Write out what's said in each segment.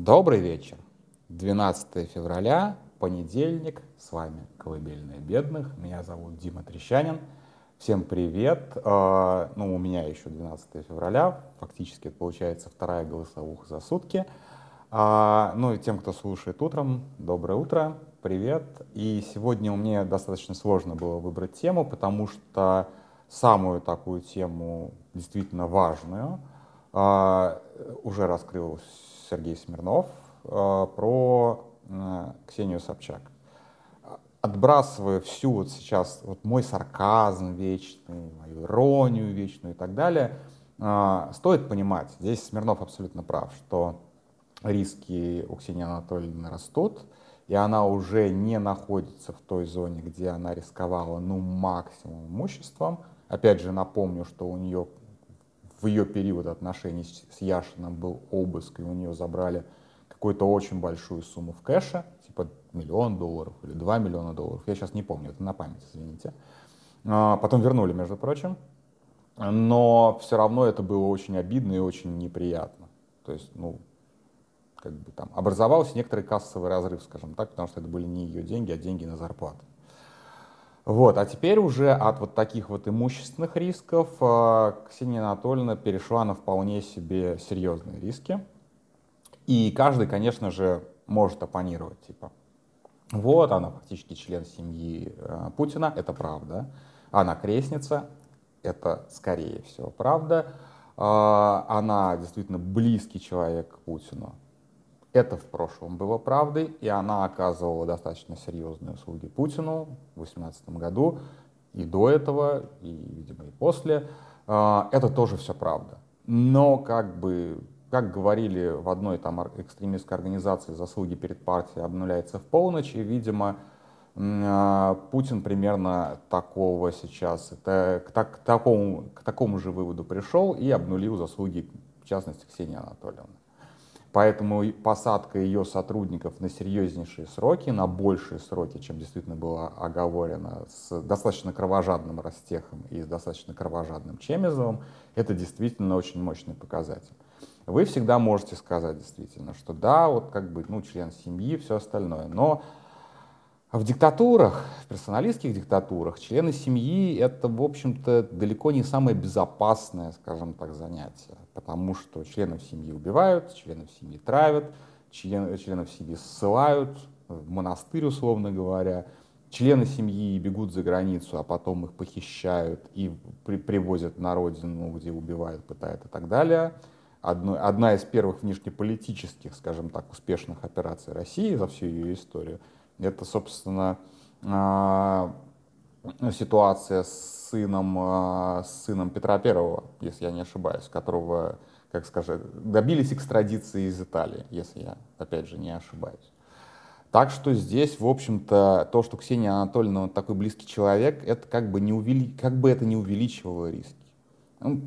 Добрый вечер. 12 февраля, понедельник. С вами «Колыбельная бедных». Меня зовут Дима Трещанин. Всем привет. А, ну, у меня еще 12 февраля. Фактически получается вторая голосовуха за сутки. А, ну и тем, кто слушает утром, доброе утро, привет. И сегодня у меня достаточно сложно было выбрать тему, потому что самую такую тему действительно важную уже раскрыл Сергей Смирнов э, про э, Ксению Собчак. Отбрасывая всю вот сейчас вот мой сарказм вечный, мою иронию вечную и так далее, э, стоит понимать, здесь Смирнов абсолютно прав, что риски у Ксении Анатольевны растут, и она уже не находится в той зоне, где она рисковала ну максимум имуществом. Опять же напомню, что у нее в ее период отношений с Яшином был обыск, и у нее забрали какую-то очень большую сумму в кэше, типа миллион долларов или два миллиона долларов. Я сейчас не помню, это на память, извините. А, потом вернули, между прочим. Но все равно это было очень обидно и очень неприятно. То есть, ну, как бы там образовался некоторый кассовый разрыв, скажем так, потому что это были не ее деньги, а деньги на зарплату. Вот, а теперь уже от вот таких вот имущественных рисков э, Ксения Анатольевна перешла на вполне себе серьезные риски. И каждый, конечно же, может оппонировать, типа, вот она фактически член семьи э, Путина, это правда. Она крестница, это скорее всего правда. Э, она действительно близкий человек к Путину, это в прошлом было правдой, и она оказывала достаточно серьезные услуги Путину в 2018 году, и до этого, и, видимо, и после. А, это тоже все правда. Но как бы, как говорили в одной там экстремистской организации, заслуги перед партией обнуляются в полночь, и, видимо, а, Путин примерно такого сейчас, это, к, так, к, такому, к такому же выводу пришел и обнулил заслуги, в частности, Ксении Анатольевны. Поэтому посадка ее сотрудников на серьезнейшие сроки, на большие сроки, чем действительно было оговорено, с достаточно кровожадным Ростехом и с достаточно кровожадным Чемизовым, это действительно очень мощный показатель. Вы всегда можете сказать действительно, что да, вот как бы, ну, член семьи, все остальное, но в диктатурах, в персоналистских диктатурах, члены семьи — это, в общем-то, далеко не самое безопасное, скажем так, занятие, потому что членов семьи убивают, членов семьи травят, член, членов семьи ссылают в монастырь, условно говоря, члены семьи бегут за границу, а потом их похищают и при, привозят на родину, где убивают, пытают и так далее. Одно, одна из первых внешнеполитических, скажем так, успешных операций России за всю ее историю — это, собственно, а, ситуация с сыном, а, с сыном Петра Первого, если я не ошибаюсь, которого, как сказать, добились экстрадиции из Италии, если я, опять же, не ошибаюсь. Так что здесь, в общем-то, то, что Ксения Анатольевна такой близкий человек, это как бы, не увели... как бы это не увеличивало риски. Ну,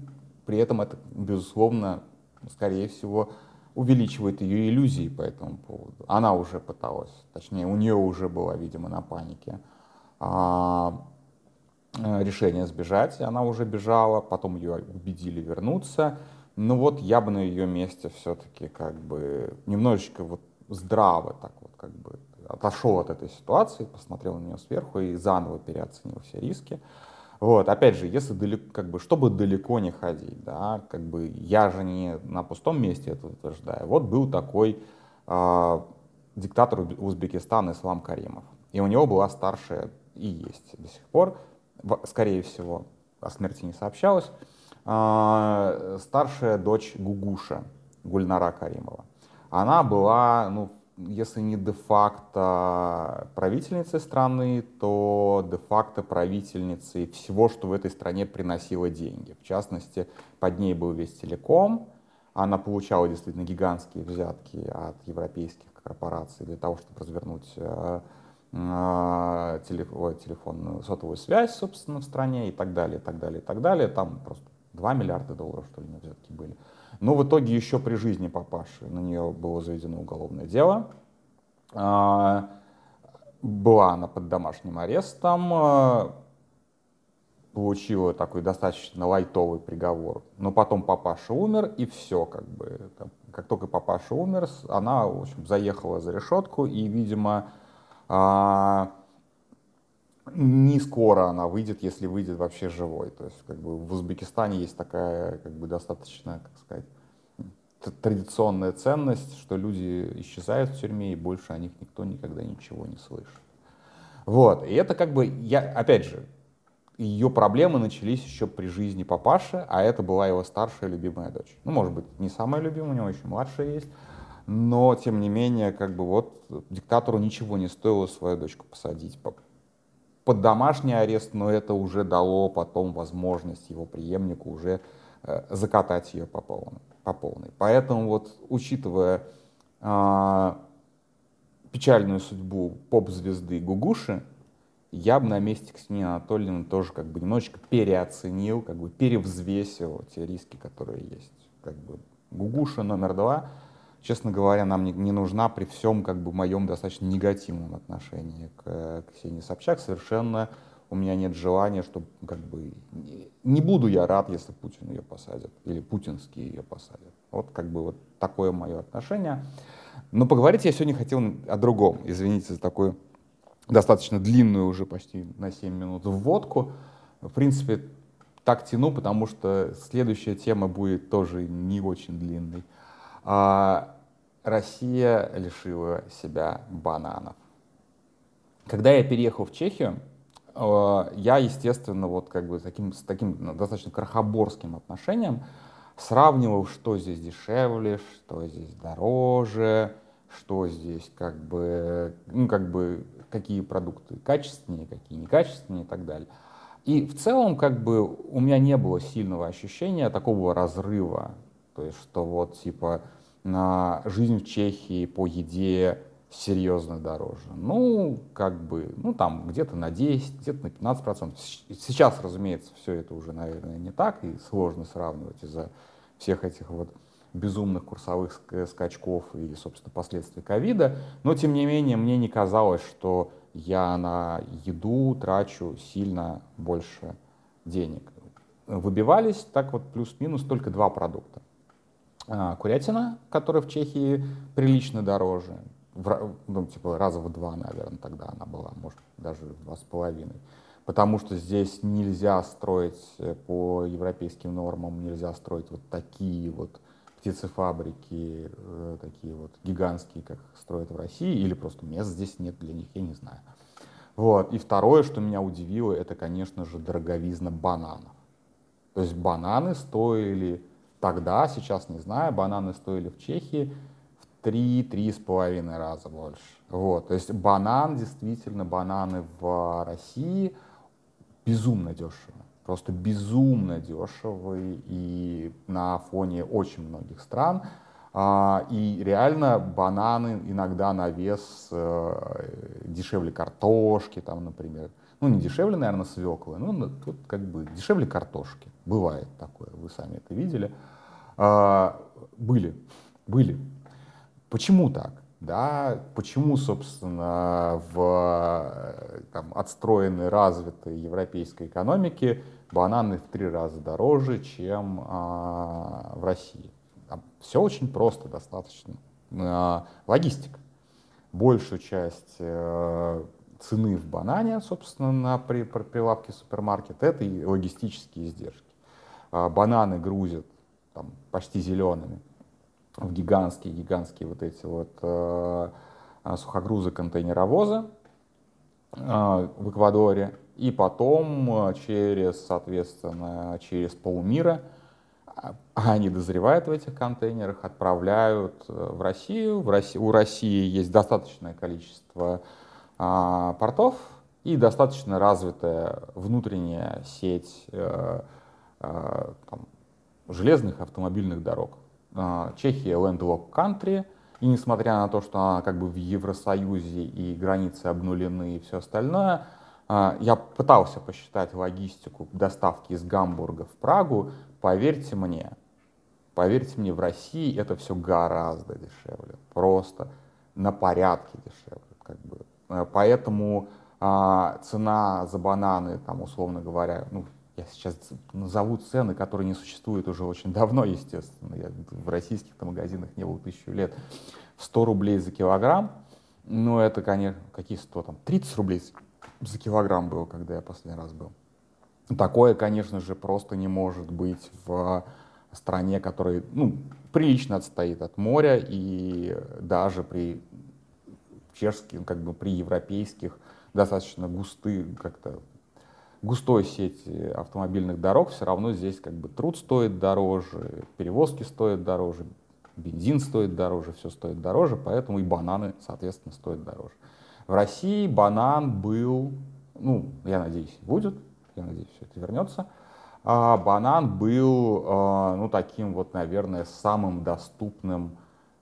при этом это, безусловно, скорее всего, увеличивает ее иллюзии по этому поводу. Она уже пыталась, точнее, у нее уже была, видимо, на панике решение сбежать, и она уже бежала, потом ее убедили вернуться. Ну вот я бы на ее месте все-таки как бы немножечко вот здраво так вот как бы отошел от этой ситуации, посмотрел на нее сверху и заново переоценил все риски. Вот, опять же, если далеко, как бы, чтобы далеко не ходить, да, как бы я же не на пустом месте это утверждаю. Вот был такой э, диктатор Узбекистана Ислам Каримов. И у него была старшая, и есть до сих пор, скорее всего, о смерти не сообщалось, э, старшая дочь Гугуша, Гульнара Каримова. Она была, ну, если не де-факто правительницей страны, то де-факто правительницей всего, что в этой стране приносило деньги. В частности, под ней был весь телеком, она получала действительно гигантские взятки от европейских корпораций для того, чтобы развернуть телефон, телефонную сотовую связь, собственно, в стране и так далее, и так далее, и так далее. Там просто 2 миллиарда долларов, что ли, на взятки были. Но в итоге еще при жизни папаши на нее было заведено уголовное дело. А, была она под домашним арестом. получила такой достаточно лайтовый приговор. Но потом папаша умер, и все, как бы. Как только папаша умер, она, в общем, заехала за решетку, и, видимо, а, не скоро она выйдет, если выйдет вообще живой. То есть, как бы в Узбекистане есть такая, как бы, достаточно, как сказать, традиционная ценность, что люди исчезают в тюрьме, и больше о них никто никогда ничего не слышит. Вот, и это как бы, я, опять же, ее проблемы начались еще при жизни папаши, а это была его старшая любимая дочь. Ну, может быть, не самая любимая, у него еще младшая есть, но, тем не менее, как бы вот диктатору ничего не стоило свою дочку посадить под домашний арест, но это уже дало потом возможность его преемнику уже э, закатать ее по полной. По полной. Поэтому вот, учитывая э, печальную судьбу поп-звезды Гугуши, я бы на месте Ксении Анатольевны тоже как бы немножечко переоценил, как бы перевзвесил те риски, которые есть. Как бы Гугуша номер два, честно говоря, нам не, не нужна при всем как бы моем достаточно негативном отношении к, к Ксении Собчак. Совершенно у меня нет желания, чтобы как бы не буду я рад, если Путин ее посадит или путинские ее посадят. Вот как бы вот такое мое отношение. Но поговорить я сегодня хотел о другом. Извините за такую достаточно длинную уже почти на 7 минут вводку. В принципе, так тяну, потому что следующая тема будет тоже не очень длинной. А, Россия лишила себя бананов. Когда я переехал в Чехию, а, я, естественно, вот как бы таким, с таким достаточно крахоборским отношением сравнивал, что здесь дешевле, что здесь дороже, что здесь как бы, ну, как бы какие продукты качественнее, какие некачественнее и так далее. И в целом как бы у меня не было сильного ощущения такого разрыва, то есть что вот типа жизнь в Чехии по еде серьезно дороже. Ну, как бы, ну там где-то на 10, где-то на 15 процентов. Сейчас, разумеется, все это уже, наверное, не так, и сложно сравнивать из-за всех этих вот безумных курсовых скачков и, собственно, последствий ковида. Но, тем не менее, мне не казалось, что я на еду трачу сильно больше денег. Выбивались так вот плюс-минус только два продукта. А, курятина, которая в Чехии прилично дороже, в, ну, типа раза в два, наверное, тогда она была, может, даже в два с половиной. Потому что здесь нельзя строить э, по европейским нормам, нельзя строить вот такие вот птицефабрики э, такие вот гигантские, как строят в России, или просто мест здесь нет для них, я не знаю. Вот. И второе, что меня удивило, это, конечно же, дороговизна бананов. То есть бананы стоили тогда, сейчас не знаю, бананы стоили в Чехии в 3-3,5 раза больше. Вот. То есть банан, действительно, бананы в России безумно дешево просто безумно дешевый и на фоне очень многих стран. А, и реально бананы иногда на вес э, дешевле картошки, там, например. Ну, не дешевле, наверное, свеклы, ну, тут как бы дешевле картошки. Бывает такое, вы сами это видели. А, были, были. Почему так? Да, почему, собственно, в там, отстроенной, развитой европейской экономике бананы в три раза дороже, чем а, в России? Там все очень просто достаточно. А, логистика. Большую часть а, цены в банане, собственно, на при, при прилавке супермаркета, это и логистические издержки. А, бананы грузят там, почти зелеными в гигантские-гигантские вот эти вот э, сухогрузы контейнеровозы э, в Эквадоре, и потом э, через, соответственно, через полмира а, они дозревают в этих контейнерах, отправляют э, в Россию. В России у России есть достаточное количество а, портов и достаточно развитая внутренняя сеть а, а, там, железных автомобильных дорог. А, Чехия landlocked country, и несмотря на то, что она как бы в Евросоюзе и границы обнулены и все остальное, а, я пытался посчитать логистику доставки из Гамбурга в Прагу. Поверьте мне, поверьте мне, в России это все гораздо дешевле, просто на порядке дешевле. Как бы. Поэтому а, цена за бананы, там, условно говоря, ну, я сейчас назову цены, которые не существуют уже очень давно, естественно, я в российских магазинах не было тысячу лет, 100 рублей за килограмм, ну это, конечно, какие 100 там, 30 рублей за килограмм было, когда я последний раз был. Такое, конечно же, просто не может быть в стране, которая ну, прилично отстоит от моря, и даже при чешских, как бы при европейских, достаточно густых, как-то густой сети автомобильных дорог, все равно здесь как бы труд стоит дороже, перевозки стоят дороже, бензин стоит дороже, все стоит дороже, поэтому и бананы, соответственно, стоят дороже. В России банан был, ну, я надеюсь, будет, я надеюсь, все это вернется, а банан был, а, ну, таким вот, наверное, самым доступным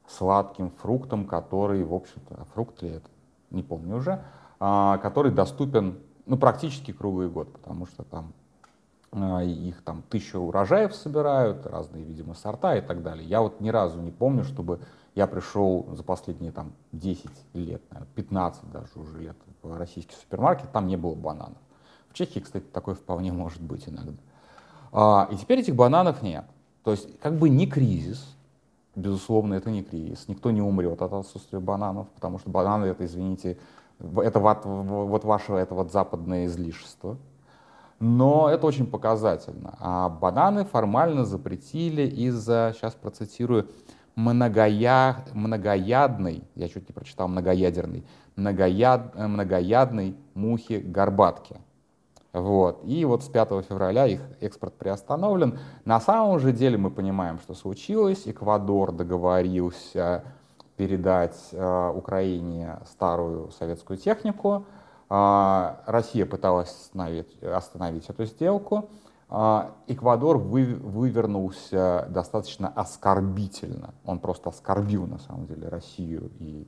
сладким фруктом, который, в общем-то, а фрукт ли это, не помню уже, а, который доступен, ну, практически круглый год, потому что там их там тысячу урожаев собирают, разные, видимо, сорта и так далее. Я вот ни разу не помню, чтобы я пришел за последние там 10 лет, наверное, 15 даже уже лет в российский супермаркет, там не было бананов. В Чехии, кстати, такое вполне может быть иногда. А, и теперь этих бананов нет. То есть как бы не кризис, безусловно, это не кризис. Никто не умрет от отсутствия бананов, потому что бананы это, извините, это вот, вот ваше это вот западное излишество. Но это очень показательно. А бананы формально запретили из-за, сейчас процитирую, многоя, многоядной, я чуть не прочитал, многоядерной, многояд, многоядной мухи-горбатки. Вот. И вот с 5 февраля их экспорт приостановлен. На самом же деле мы понимаем, что случилось. Эквадор договорился передать э, Украине старую советскую технику. Э, Россия пыталась остановить, остановить эту сделку. Э, Эквадор вы, вывернулся достаточно оскорбительно. Он просто оскорбил, на самом деле, Россию и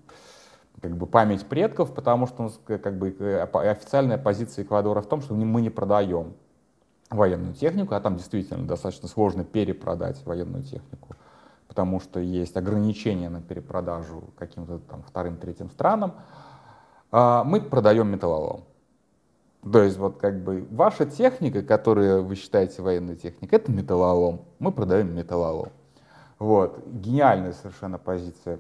как бы память предков, потому что как бы, э, официальная позиция Эквадора в том, что мы не продаем военную технику, а там действительно достаточно сложно перепродать военную технику, потому что есть ограничения на перепродажу каким-то там вторым, третьим странам. А мы продаем металлолом. То есть вот как бы ваша техника, которую вы считаете военной техникой, это металлолом. Мы продаем металлолом. Вот. Гениальная совершенно позиция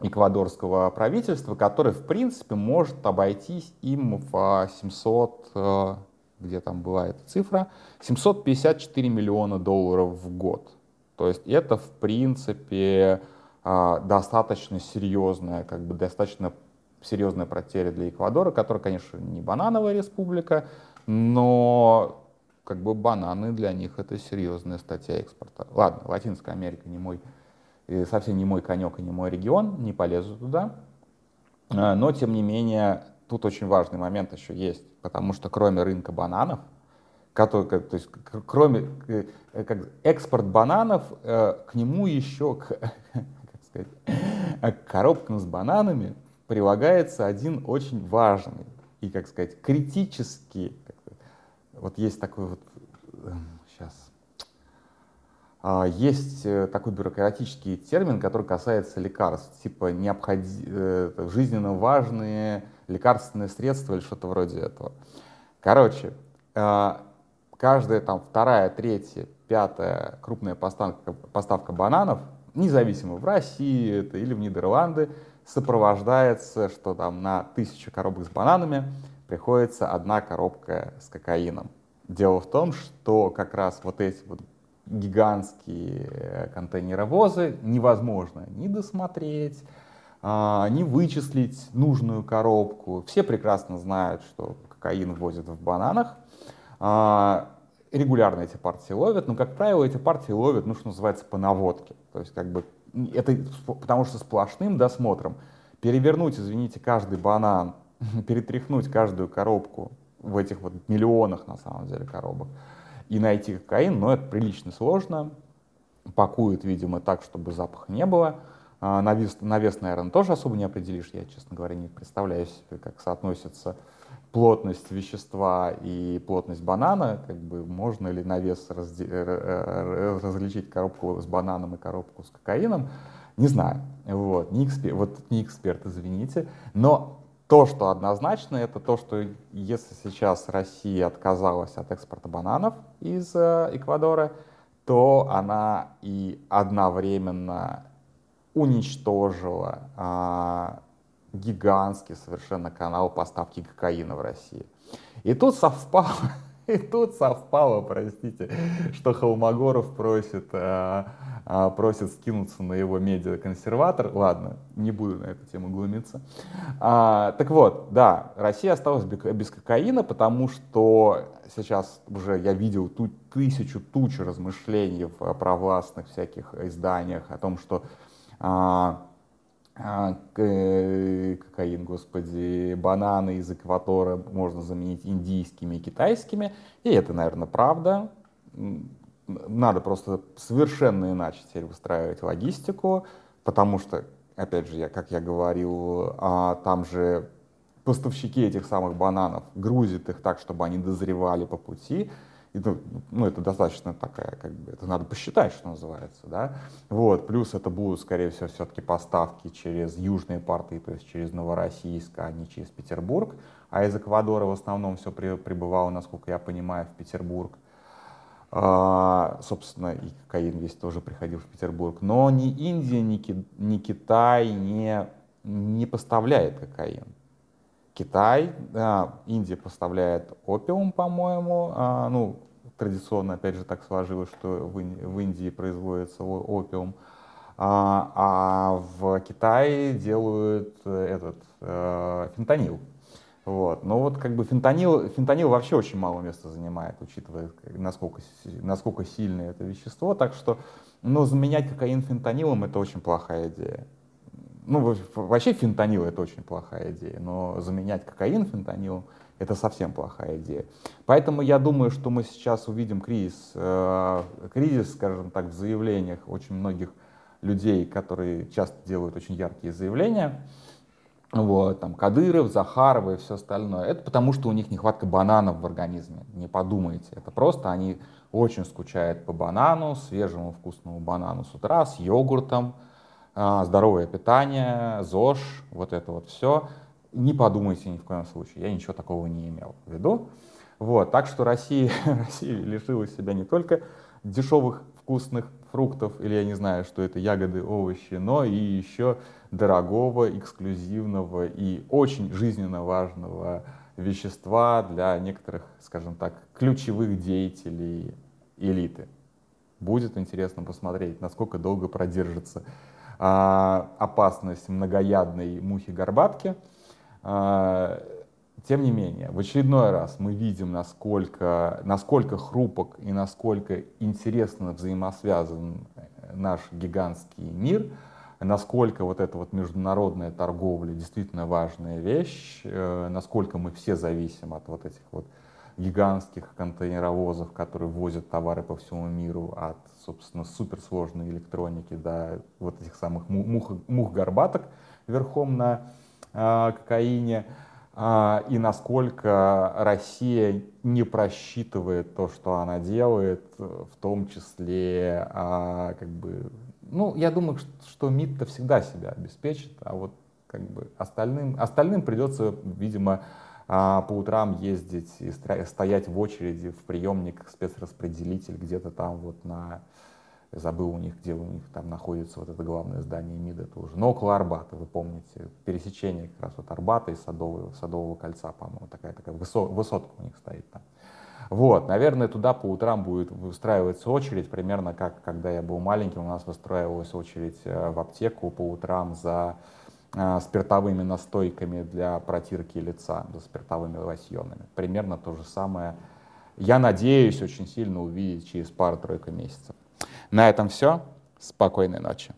эквадорского правительства, который, в принципе, может обойтись им в 700, э, где там была эта цифра, 754 миллиона долларов в год. То есть это, в принципе, э, достаточно серьезная, как бы достаточно серьезная потеря для Эквадора, которая, конечно, не банановая республика, но как бы бананы для них это серьезная статья экспорта. Ладно, Латинская Америка не мой совсем не мой конек и не мой регион, не полезу туда. А, но, тем не менее, тут очень важный момент еще есть, потому что кроме рынка бананов, который, то есть, кроме э, как, экспорт бананов, э, к нему еще, к, как сказать, к коробкам с бананами прилагается один очень важный и, как сказать, критический, вот есть такой вот, эм, есть э, такой бюрократический термин, который касается лекарств, типа необходи... Э, жизненно важные лекарственные средства или что-то вроде этого. Короче, а, каждая там вторая, третья, пятая крупная поставка, поставка бананов, независимо в России это или в Нидерланды, сопровождается, что там на тысячу коробок с бананами приходится одна коробка с кокаином. Дело в том, что как раз вот эти вот гигантские э, контейнеровозы невозможно ни досмотреть, а, ни вычислить нужную коробку. Все прекрасно знают, что кокаин возят в бананах. А, регулярно эти партии ловят, но, как правило, эти партии ловят, ну, что называется, по наводке. То есть, как бы, это потому что сплошным досмотром перевернуть, извините, каждый банан, перетряхнуть каждую коробку в этих вот миллионах, на самом деле, коробок, и найти кокаин, но это прилично сложно. Пакуют, видимо, так, чтобы запаха не было. А, на вес, на вес, наверное, тоже особо не определишь. Я, честно говоря, не представляю себе, как соотносится плотность вещества и плотность банана. Как бы можно ли на вес разде... различить коробку с бананом и коробку с кокаином? Не знаю. Вот, не эксперт, вот не эксперт, извините. Но то, что однозначно, это то, что если сейчас Россия отказалась от экспорта бананов из э, Эквадора, то она и одновременно уничтожила а, гигантский совершенно канал поставки кокаина в России. И тут совпало, и тут совпало, простите, что Холмогоров просит, а, а, просит скинуться на его медиаконсерватор. Ладно, не буду на эту тему глумиться. А, так вот, да, Россия осталась без кокаина, потому что сейчас уже я видел ту, тысячу туч размышлений в провластных всяких изданиях о том, что а, э, кокаин, господи, бананы из экватора можно заменить индийскими и китайскими. И это, наверное, правда. Надо просто совершенно иначе теперь выстраивать логистику, потому что, опять же, я, как я говорил, а, там же поставщики этих самых бананов грузят их так, чтобы они дозревали по пути. И, ну, это достаточно такая, как бы, это надо посчитать, что называется, да. Вот, плюс это будут, скорее всего, все-таки поставки через южные порты, то есть через Новороссийск, а не через Петербург. А из Эквадора в основном все при, прибывало, насколько я понимаю, в Петербург. А, собственно, и кокаин весь тоже приходил в Петербург. Но ни Индия, ни, ни Китай не, не поставляет кокаин. Китай, Индия поставляет опиум, по-моему, а, ну, традиционно, опять же, так сложилось, что в, Индии производится опиум, а, а в Китае делают этот э, фентанил. Вот. Но вот как бы фентанил, фентанил вообще очень мало места занимает, учитывая, насколько, насколько сильное это вещество. Так что ну, заменять кокаин фентанилом — это очень плохая идея ну, вообще фентанил это очень плохая идея, но заменять кокаин фентанилом это совсем плохая идея. Поэтому я думаю, что мы сейчас увидим кризис, э, кризис, скажем так, в заявлениях очень многих людей, которые часто делают очень яркие заявления. Вот, там Кадыров, Захарова и все остальное. Это потому, что у них нехватка бананов в организме. Не подумайте. Это просто они очень скучают по банану, свежему вкусному банану с утра, с йогуртом, здоровое питание, ЗОЖ, вот это вот все. Не подумайте ни в коем случае, я ничего такого не имел в виду. Вот, так что Россия, Россия лишила себя не только дешевых вкусных фруктов, или я не знаю, что это ягоды, овощи, но и еще дорогого, эксклюзивного и очень жизненно важного вещества для некоторых, скажем так, ключевых деятелей элиты. Будет интересно посмотреть, насколько долго продержится а, опасность многоядной мухи-горбатки. А, тем не менее, в очередной раз мы видим, насколько, насколько хрупок и насколько интересно взаимосвязан наш гигантский мир, насколько вот эта вот международная торговля действительно важная вещь, э, насколько мы все зависим от вот этих вот гигантских контейнеровозов, которые возят товары по всему миру, от, собственно, суперсложной электроники до вот этих самых мух, мух-горбаток верхом на э, кокаине, э, и насколько Россия не просчитывает то, что она делает, в том числе, э, как бы, ну, я думаю, что, что МИД-то всегда себя обеспечит, а вот как бы остальным, остальным придется, видимо, а по утрам ездить и стоять в очереди в приемник спецраспределитель где-то там вот на забыл у них, где у них там находится вот это главное здание МИДа тоже, но около Арбата, вы помните, пересечение как раз вот Арбата и Садового, Садового кольца, по-моему, такая такая высот, высотка у них стоит там. Вот, наверное, туда по утрам будет выстраиваться очередь, примерно как когда я был маленьким, у нас выстраивалась очередь э, в аптеку по утрам за спиртовыми настойками для протирки лица, за спиртовыми лосьонами. Примерно то же самое. Я надеюсь очень сильно увидеть через пару-тройку месяцев. На этом все. Спокойной ночи.